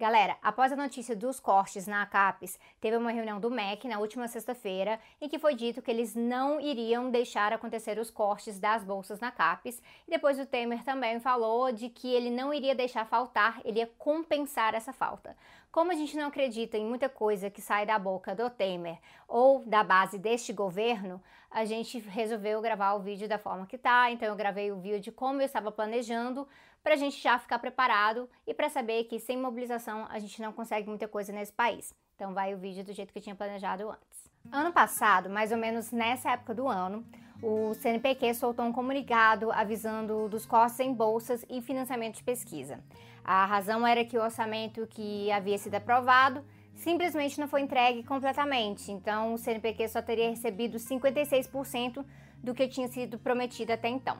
Galera, após a notícia dos cortes na CAPES, teve uma reunião do MEC na última sexta-feira em que foi dito que eles não iriam deixar acontecer os cortes das bolsas na CAPES. E depois o Temer também falou de que ele não iria deixar faltar, ele ia compensar essa falta. Como a gente não acredita em muita coisa que sai da boca do Temer ou da base deste governo, a gente resolveu gravar o vídeo da forma que tá. Então eu gravei o vídeo como eu estava planejando para a gente já ficar preparado e para saber que sem mobilização a gente não consegue muita coisa nesse país. Então vai o vídeo do jeito que eu tinha planejado antes. Ano passado, mais ou menos nessa época do ano, o CNPq soltou um comunicado avisando dos cortes em bolsas e financiamento de pesquisa. A razão era que o orçamento que havia sido aprovado simplesmente não foi entregue completamente, então o CNPq só teria recebido 56% do que tinha sido prometido até então.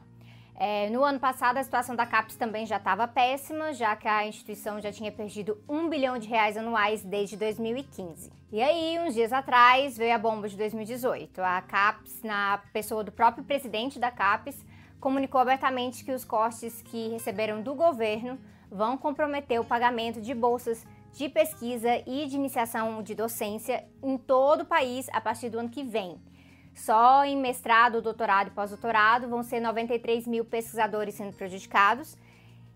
É, no ano passado, a situação da CAPES também já estava péssima, já que a instituição já tinha perdido um bilhão de reais anuais desde 2015. E aí, uns dias atrás, veio a bomba de 2018. A CAPES, na pessoa do próprio presidente da CAPES, comunicou abertamente que os cortes que receberam do governo vão comprometer o pagamento de bolsas de pesquisa e de iniciação de docência em todo o país a partir do ano que vem. Só em mestrado, doutorado e pós-doutorado vão ser 93 mil pesquisadores sendo prejudicados.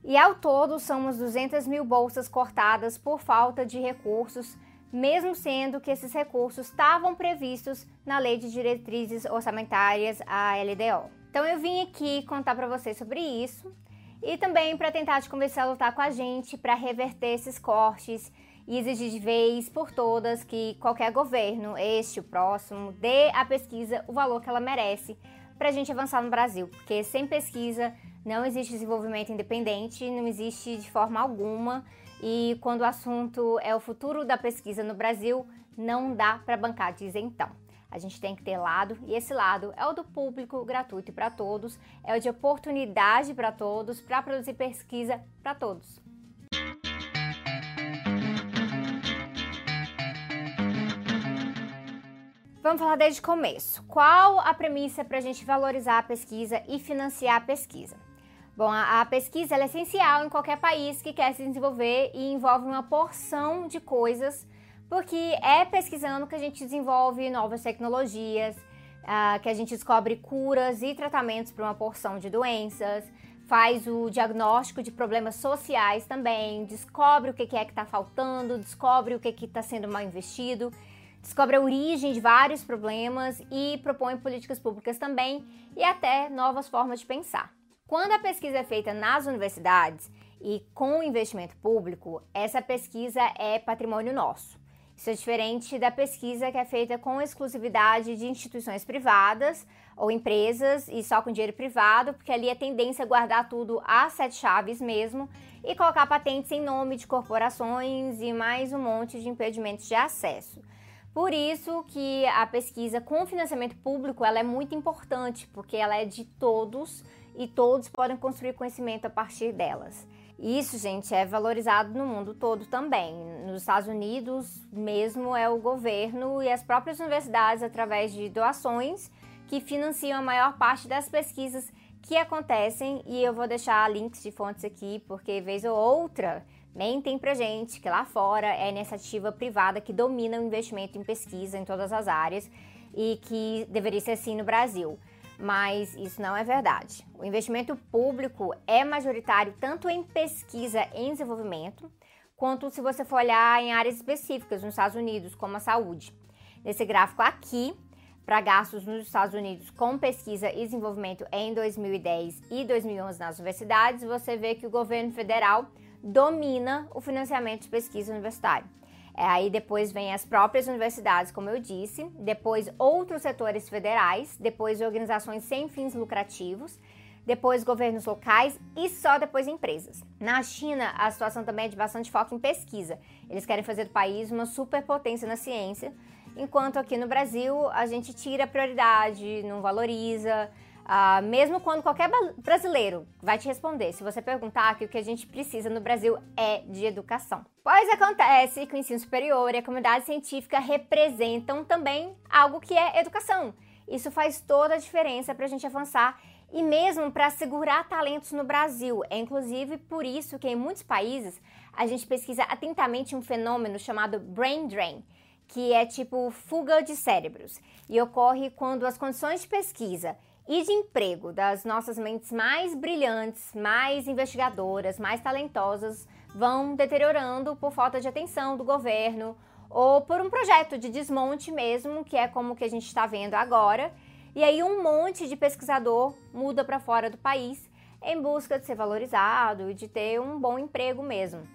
E ao todo são umas 200 mil bolsas cortadas por falta de recursos, mesmo sendo que esses recursos estavam previstos na Lei de Diretrizes Orçamentárias, a LDO. Então eu vim aqui contar para vocês sobre isso e também para tentar te convencer a lutar com a gente para reverter esses cortes e exigir de vez por todas que qualquer governo, este, o próximo, dê à pesquisa o valor que ela merece para a gente avançar no Brasil, porque sem pesquisa não existe desenvolvimento independente, não existe de forma alguma, e quando o assunto é o futuro da pesquisa no Brasil, não dá para bancar de isentão. A gente tem que ter lado, e esse lado é o do público gratuito para todos, é o de oportunidade para todos, para produzir pesquisa para todos. Vamos falar desde o começo. Qual a premissa para a gente valorizar a pesquisa e financiar a pesquisa? Bom, a, a pesquisa é essencial em qualquer país que quer se desenvolver e envolve uma porção de coisas, porque é pesquisando que a gente desenvolve novas tecnologias, uh, que a gente descobre curas e tratamentos para uma porção de doenças, faz o diagnóstico de problemas sociais também, descobre o que é que está faltando, descobre o que está sendo mal investido descobre a origem de vários problemas e propõe políticas públicas também e até novas formas de pensar. Quando a pesquisa é feita nas universidades e com investimento público, essa pesquisa é patrimônio nosso. Isso é diferente da pesquisa que é feita com exclusividade de instituições privadas ou empresas e só com dinheiro privado, porque ali a tendência é guardar tudo às sete chaves mesmo e colocar patentes em nome de corporações e mais um monte de impedimentos de acesso. Por isso que a pesquisa com financiamento público ela é muito importante, porque ela é de todos e todos podem construir conhecimento a partir delas. Isso, gente, é valorizado no mundo todo também. Nos Estados Unidos, mesmo é o governo e as próprias universidades, através de doações, que financiam a maior parte das pesquisas que acontecem. E eu vou deixar links de fontes aqui, porque vez ou outra Mentem pra gente que lá fora é a iniciativa privada que domina o investimento em pesquisa em todas as áreas e que deveria ser assim no Brasil. Mas isso não é verdade. O investimento público é majoritário tanto em pesquisa em desenvolvimento, quanto se você for olhar em áreas específicas nos Estados Unidos, como a saúde. Nesse gráfico aqui, para gastos nos Estados Unidos com pesquisa e desenvolvimento em 2010 e 2011 nas universidades, você vê que o governo federal domina o financiamento de pesquisa universitária. É, aí depois vem as próprias universidades, como eu disse, depois outros setores federais, depois organizações sem fins lucrativos, depois governos locais e só depois empresas. Na China, a situação também é de bastante foco em pesquisa. Eles querem fazer do país uma superpotência na ciência, enquanto aqui no Brasil a gente tira prioridade, não valoriza, Uh, mesmo quando qualquer brasileiro vai te responder, se você perguntar que o que a gente precisa no Brasil é de educação. Pois acontece que o ensino superior e a comunidade científica representam também algo que é educação. Isso faz toda a diferença para a gente avançar e mesmo para segurar talentos no Brasil. É inclusive por isso que em muitos países a gente pesquisa atentamente um fenômeno chamado brain drain, que é tipo fuga de cérebros, e ocorre quando as condições de pesquisa e de emprego das nossas mentes mais brilhantes, mais investigadoras, mais talentosas vão deteriorando por falta de atenção do governo ou por um projeto de desmonte mesmo, que é como que a gente está vendo agora. E aí um monte de pesquisador muda para fora do país em busca de ser valorizado e de ter um bom emprego mesmo.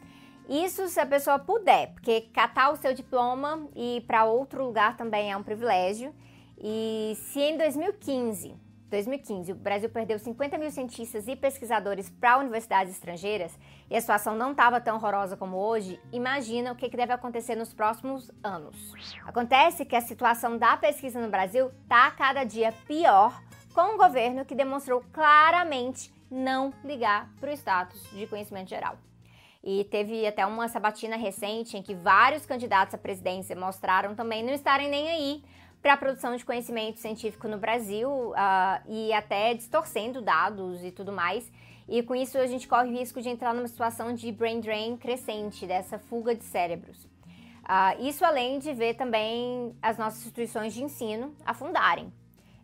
Isso se a pessoa puder, porque catar o seu diploma e ir para outro lugar também é um privilégio. E se em 2015 2015, o Brasil perdeu 50 mil cientistas e pesquisadores para universidades estrangeiras e a situação não estava tão horrorosa como hoje, imagina o que, deve acontecer nos próximos anos. Acontece que a situação da pesquisa no Brasil está cada dia pior, com um governo que demonstrou claramente não ligar para o status de conhecimento geral. E teve até uma sabatina recente em que vários candidatos à presidência mostraram também não estarem nem aí para a produção de conhecimento científico no Brasil uh, e até distorcendo dados e tudo mais. E com isso a gente corre o risco de entrar numa situação de brain drain crescente, dessa fuga de cérebros. Uh, isso além de ver também as nossas instituições de ensino afundarem.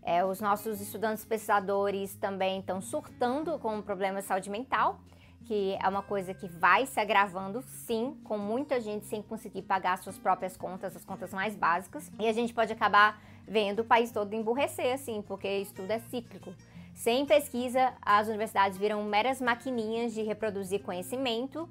É, os nossos estudantes pesquisadores também estão surtando com um problema de saúde mental que é uma coisa que vai se agravando, sim, com muita gente sem conseguir pagar suas próprias contas, as contas mais básicas. E a gente pode acabar vendo o país todo emburrecer, assim, porque isso tudo é cíclico. Sem pesquisa, as universidades viram meras maquininhas de reproduzir conhecimento,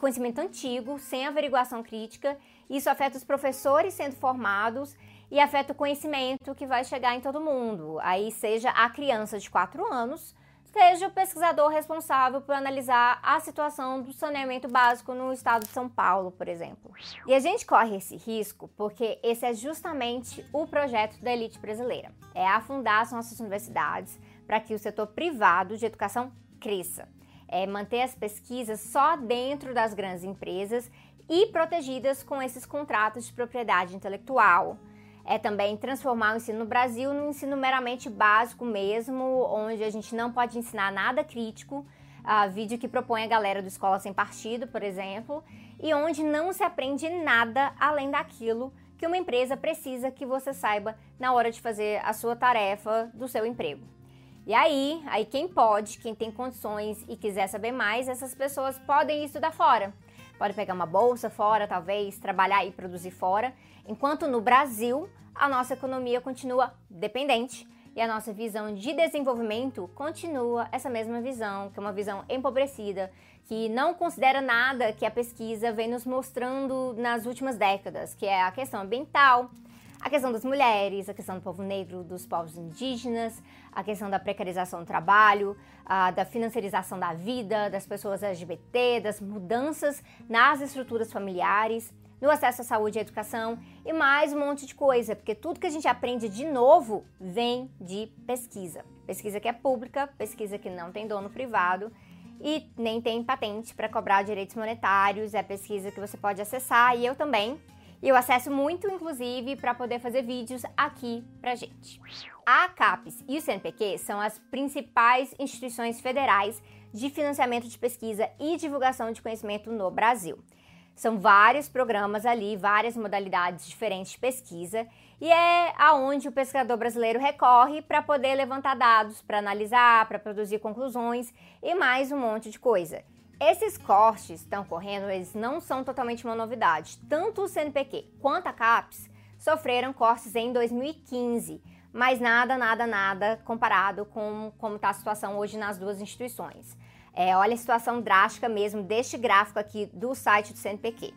conhecimento antigo, sem averiguação crítica. Isso afeta os professores sendo formados e afeta o conhecimento que vai chegar em todo mundo. Aí seja a criança de 4 anos seja o pesquisador responsável por analisar a situação do saneamento básico no estado de São Paulo, por exemplo. E a gente corre esse risco porque esse é justamente o projeto da elite brasileira: é afundar as nossas universidades para que o setor privado de educação cresça. É manter as pesquisas só dentro das grandes empresas e protegidas com esses contratos de propriedade intelectual é também transformar o ensino no Brasil num ensino meramente básico mesmo, onde a gente não pode ensinar nada crítico, uh, vídeo que propõe a galera do Escola Sem Partido, por exemplo, e onde não se aprende nada além daquilo que uma empresa precisa que você saiba na hora de fazer a sua tarefa do seu emprego. E aí, aí quem pode, quem tem condições e quiser saber mais, essas pessoas podem estudar fora. Pode pegar uma bolsa fora, talvez, trabalhar e produzir fora. Enquanto no Brasil, a nossa economia continua dependente e a nossa visão de desenvolvimento continua essa mesma visão, que é uma visão empobrecida, que não considera nada que a pesquisa vem nos mostrando nas últimas décadas, que é a questão ambiental, a questão das mulheres, a questão do povo negro, dos povos indígenas, a questão da precarização do trabalho, a, da financiarização da vida, das pessoas LGBT, das mudanças nas estruturas familiares no acesso à saúde e à educação e mais um monte de coisa, porque tudo que a gente aprende de novo vem de pesquisa. Pesquisa que é pública, pesquisa que não tem dono privado e nem tem patente para cobrar direitos monetários, é pesquisa que você pode acessar e eu também. E eu acesso muito, inclusive, para poder fazer vídeos aqui pra gente. A CAPES e o CNPq são as principais instituições federais de financiamento de pesquisa e divulgação de conhecimento no Brasil. São vários programas ali, várias modalidades diferentes de pesquisa, e é aonde o pesquisador brasileiro recorre para poder levantar dados, para analisar, para produzir conclusões e mais um monte de coisa. Esses cortes estão ocorrendo, eles não são totalmente uma novidade. Tanto o CNPq quanto a CAPES sofreram cortes em 2015, mas nada, nada, nada comparado com como está a situação hoje nas duas instituições. É, olha a situação drástica mesmo deste gráfico aqui do site do CNPq.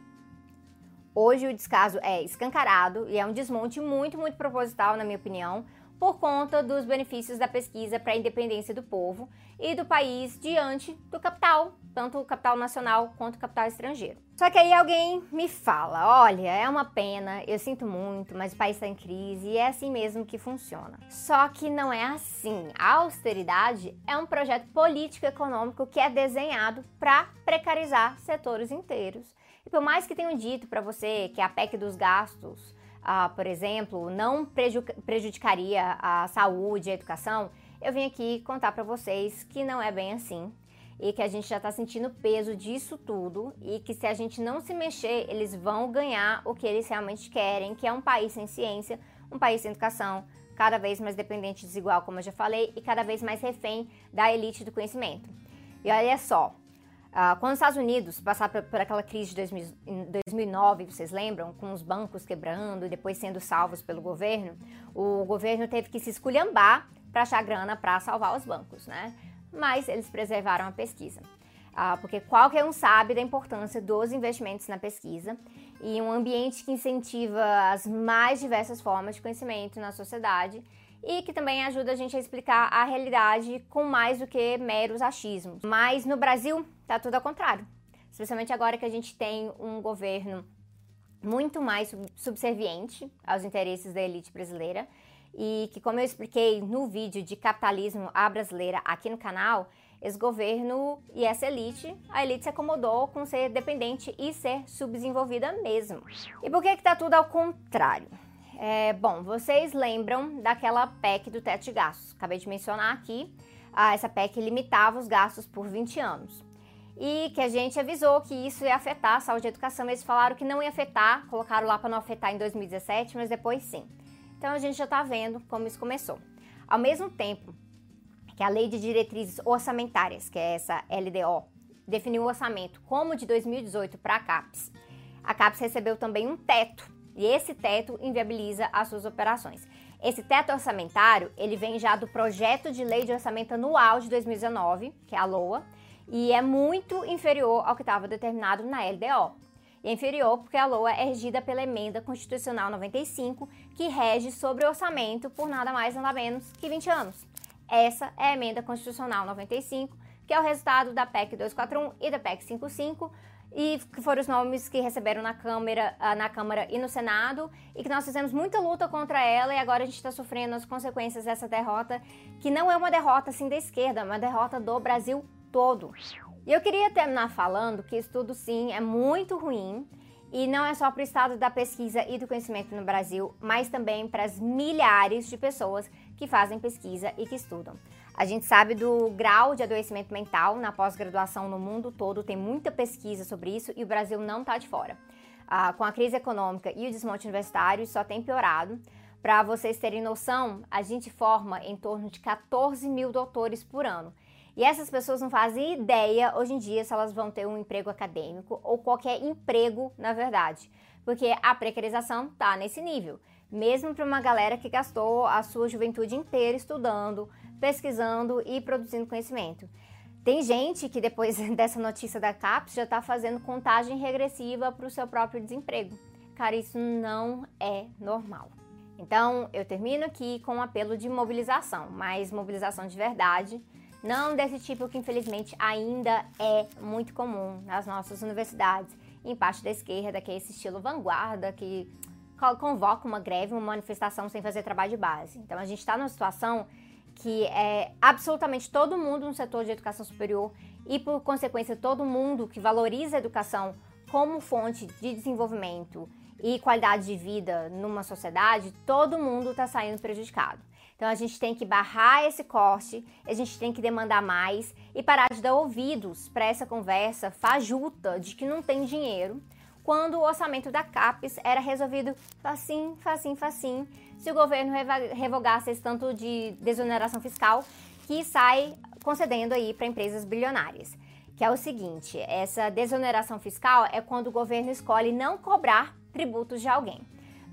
Hoje o descaso é escancarado e é um desmonte muito, muito proposital, na minha opinião, por conta dos benefícios da pesquisa para a independência do povo e do país diante do capital, tanto o capital nacional quanto o capital estrangeiro. Só que aí alguém me fala: olha, é uma pena, eu sinto muito, mas o país está em crise e é assim mesmo que funciona. Só que não é assim. A austeridade é um projeto político-econômico que é desenhado para precarizar setores inteiros. E por mais que tenham dito para você que a PEC dos gastos ah, por exemplo, não prejudicaria a saúde e a educação, eu vim aqui contar para vocês que não é bem assim. e que a gente já está sentindo o peso disso tudo e que se a gente não se mexer, eles vão ganhar o que eles realmente querem, que é um país sem ciência, um país sem educação, cada vez mais dependente e desigual, como eu já falei, e cada vez mais refém da elite do conhecimento. E olha só, Uh, quando os Estados Unidos passaram por, aquela crise de 2000, 2009, vocês lembram? Com os bancos quebrando e depois sendo salvos pelo governo, o governo teve que se esculhambar para achar grana para salvar os bancos, né? Mas eles preservaram a pesquisa. Uh, porque qualquer um sabe da importância dos investimentos na pesquisa e um ambiente que incentiva as mais diversas formas de conhecimento na sociedade e que também ajuda a gente a explicar a realidade com mais do que meros achismos. Mas no Brasil tá tudo ao contrário, especialmente agora que a gente tem um governo muito mais subserviente aos interesses da elite brasileira e que, como eu expliquei no vídeo de capitalismo à brasileira aqui no canal, esse governo e essa elite, a elite se acomodou com ser dependente e ser subdesenvolvida mesmo. E por que que tá tudo ao contrário? É, bom, vocês lembram daquela PEC do teto de gastos? Acabei de mencionar aqui. Ah, essa PEC limitava os gastos por 20 anos. E que a gente avisou que isso ia afetar a saúde e a educação. Eles falaram que não ia afetar, colocaram lá para não afetar em 2017, mas depois sim. Então a gente já está vendo como isso começou. Ao mesmo tempo que a Lei de Diretrizes Orçamentárias, que é essa LDO, definiu o orçamento como de 2018 para a CAPES, a CAPES recebeu também um teto e esse teto inviabiliza as suas operações. Esse teto orçamentário, ele vem já do projeto de lei de orçamento anual de 2019, que é a LOA, e é muito inferior ao que estava determinado na LDO. E inferior porque a LOA é regida pela emenda constitucional 95, que rege sobre o orçamento por nada mais nada menos que 20 anos. Essa é a emenda constitucional 95, que é o resultado da PEC 241 e da PEC 55, e que foram os nomes que receberam na Câmara, ah, na Câmara e no Senado, e que nós fizemos muita luta contra ela e agora a gente está sofrendo as consequências dessa derrota, que não é uma derrota assim da esquerda, é uma derrota do Brasil todo. E eu queria terminar falando que isso tudo sim é muito ruim e não é só para o estado da pesquisa e do conhecimento no Brasil, mas também para as milhares de pessoas que fazem pesquisa e que estudam. A gente sabe do grau de adoecimento mental na pós-graduação no mundo todo, tem muita pesquisa sobre isso e o Brasil não está de fora. Ah, com a crise econômica e o desmonte universitário, isso só tem piorado. Para vocês terem noção, a gente forma em torno de 14 mil doutores por ano. E essas pessoas não fazem ideia hoje em dia se elas vão ter um emprego acadêmico ou qualquer emprego, na verdade, porque a precarização está nesse nível. Mesmo para uma galera que gastou a sua juventude inteira estudando, pesquisando e produzindo conhecimento. Tem gente que depois dessa notícia da CAPES já está fazendo contagem regressiva para o seu próprio desemprego. Cara, isso não é normal. Então, eu termino aqui com um apelo de mobilização, mas mobilização de verdade, não desse tipo que infelizmente ainda é muito comum nas nossas universidades, em parte da esquerda, que é esse estilo vanguarda que convoca uma greve, uma manifestação sem fazer trabalho de base. Então, a gente está numa situação que é absolutamente todo mundo no setor de educação superior e, por consequência, todo mundo que valoriza a educação como fonte de desenvolvimento e qualidade de vida numa sociedade, todo mundo está saindo prejudicado. Então a gente tem que barrar esse corte, a gente tem que demandar mais e parar de dar ouvidos para essa conversa fajuta de que não tem dinheiro quando o orçamento da CAPES era resolvido facinho, facinho, facinho, se o governo revogasse esse tanto de desoneração fiscal que sai concedendo aí para empresas bilionárias. Que é o seguinte, essa desoneração fiscal é quando o governo escolhe não cobrar tributos de alguém.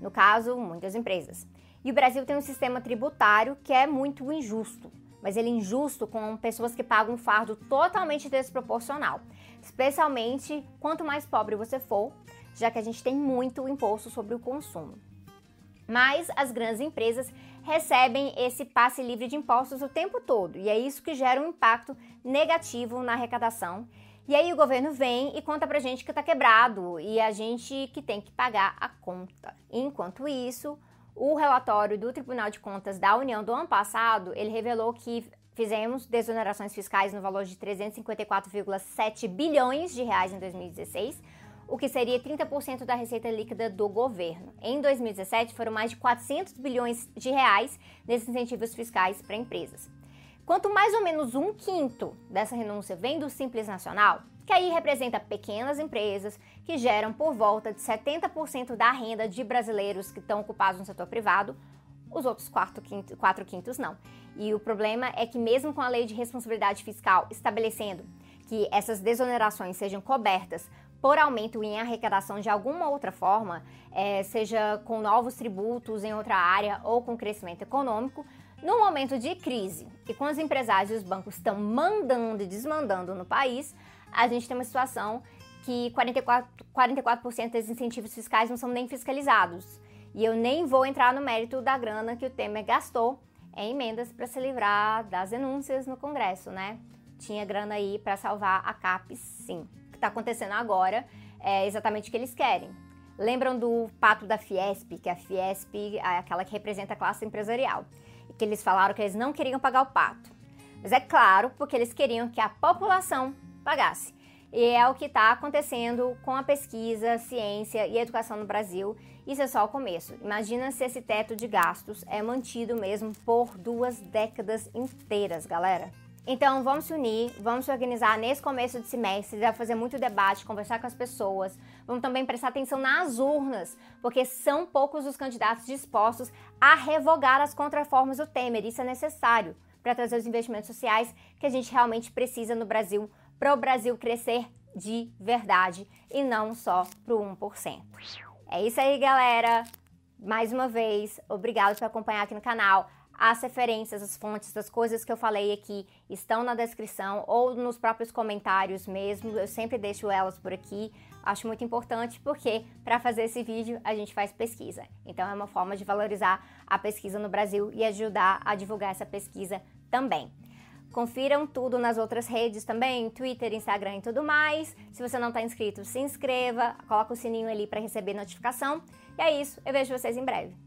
No caso, muitas empresas. E o Brasil tem um sistema tributário que é muito injusto, mas ele é injusto com pessoas que pagam um fardo totalmente desproporcional, especialmente quanto mais pobre você for, já que a gente tem muito imposto sobre o consumo. Mas as grandes empresas recebem esse passe livre de impostos o tempo todo, e é isso que gera um impacto negativo na arrecadação. E aí o governo vem e conta pra gente que tá quebrado e a gente que tem que pagar a conta. Enquanto isso, o relatório do Tribunal de Contas da União do ano passado, ele revelou que fizemos desonerações fiscais no valor de 354,7 bilhões de reais em 2016, o que seria 30% da receita líquida do governo. Em 2017, foram mais de 400 bilhões de reais nesses incentivos fiscais para empresas. Quanto mais ou menos um quinto dessa renúncia vem do Simples Nacional, que aí representa pequenas empresas que geram por volta de 70% da renda de brasileiros que estão ocupados no setor privado, os outros quatro quintos, quatro quintos não. E o problema é que, mesmo com a lei de responsabilidade fiscal estabelecendo que essas desonerações sejam cobertas por aumento em arrecadação de alguma outra forma, é, seja com novos tributos em outra área ou com crescimento econômico, no momento de crise e com os empresários e os bancos estão mandando e desmandando no país, a gente tem uma situação que 44%, 44 dos incentivos fiscais não são nem fiscalizados. E eu nem vou entrar no mérito da grana que o Temer gastou em emendas para se livrar das denúncias no Congresso, né? Tinha grana aí para salvar a CAPES, sim. O que está acontecendo agora é exatamente o que eles querem. Lembram do pato da Fiesp, que a Fiesp é aquela que representa a classe empresarial, e que eles falaram que eles não queriam pagar o pato. Mas é claro, porque eles queriam que a população pagasse. E é o que está acontecendo com a pesquisa, ciência e educação no Brasil. Isso é só o começo. Imagina se esse teto de gastos é mantido mesmo por duas décadas inteiras, galera. Então vamos se unir, vamos se organizar nesse começo de semestre, vai fazer muito debate, conversar com as pessoas. Vamos também prestar atenção nas urnas, porque são poucos os candidatos dispostos a revogar as contraformas do Temer. Isso é necessário para trazer os investimentos sociais que a gente realmente precisa no Brasil para o Brasil crescer de verdade e não só para o 1%. É isso aí, galera. Mais uma vez, obrigado por acompanhar aqui no canal. As referências, as fontes das coisas que eu falei aqui estão na descrição ou nos próprios comentários mesmo. Eu sempre deixo elas por aqui. Acho muito importante porque para fazer esse vídeo a gente faz pesquisa. Então é uma forma de valorizar a pesquisa no Brasil e ajudar a divulgar essa pesquisa também. Confiram tudo nas outras redes também, Twitter, Instagram e tudo mais. Se você não está inscrito, se inscreva, coloca o sininho ali para receber notificação. E é isso, eu vejo vocês em breve.